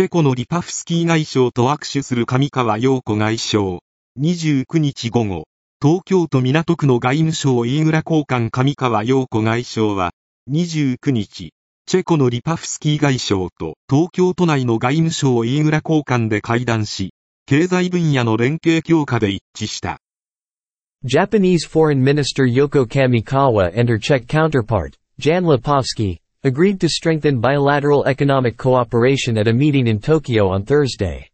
チェコのリパフスキー外相と握手する上川陽子外相。29日午後、東京都港区の外務省飯倉交換上川陽子外相は、29日、チェコのリパフスキー外相と東京都内の外務省飯倉交換で会談し、経済分野の連携強化で一致した。Japanese Foreign Minister Yoko Kamikawa and her Czech counterpart, Jan Lipovsky, agreed to strengthen bilateral economic cooperation at a meeting in Tokyo on Thursday.